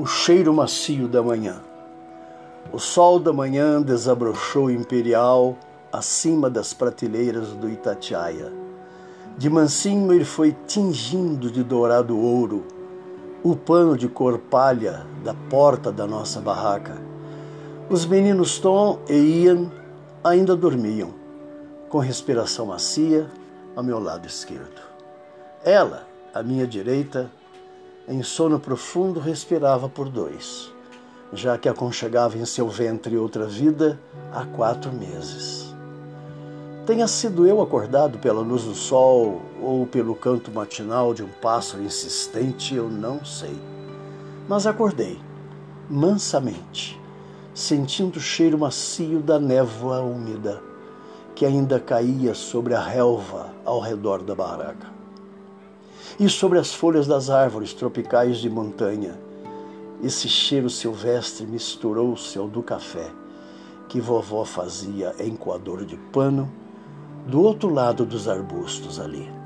o cheiro macio da manhã. O sol da manhã desabrochou imperial acima das prateleiras do Itatiaia. De mansinho ele foi tingindo de dourado ouro o pano de cor palha da porta da nossa barraca. Os meninos Tom e Ian ainda dormiam, com respiração macia ao meu lado esquerdo. Ela, à minha direita, em sono profundo, respirava por dois, já que aconchegava em seu ventre outra vida há quatro meses. Tenha sido eu acordado pela luz do sol ou pelo canto matinal de um pássaro insistente, eu não sei. Mas acordei, mansamente, sentindo o cheiro macio da névoa úmida que ainda caía sobre a relva ao redor da barraca e sobre as folhas das árvores tropicais de montanha. Esse cheiro silvestre misturou-se ao do café que vovó fazia em coador de pano do outro lado dos arbustos ali.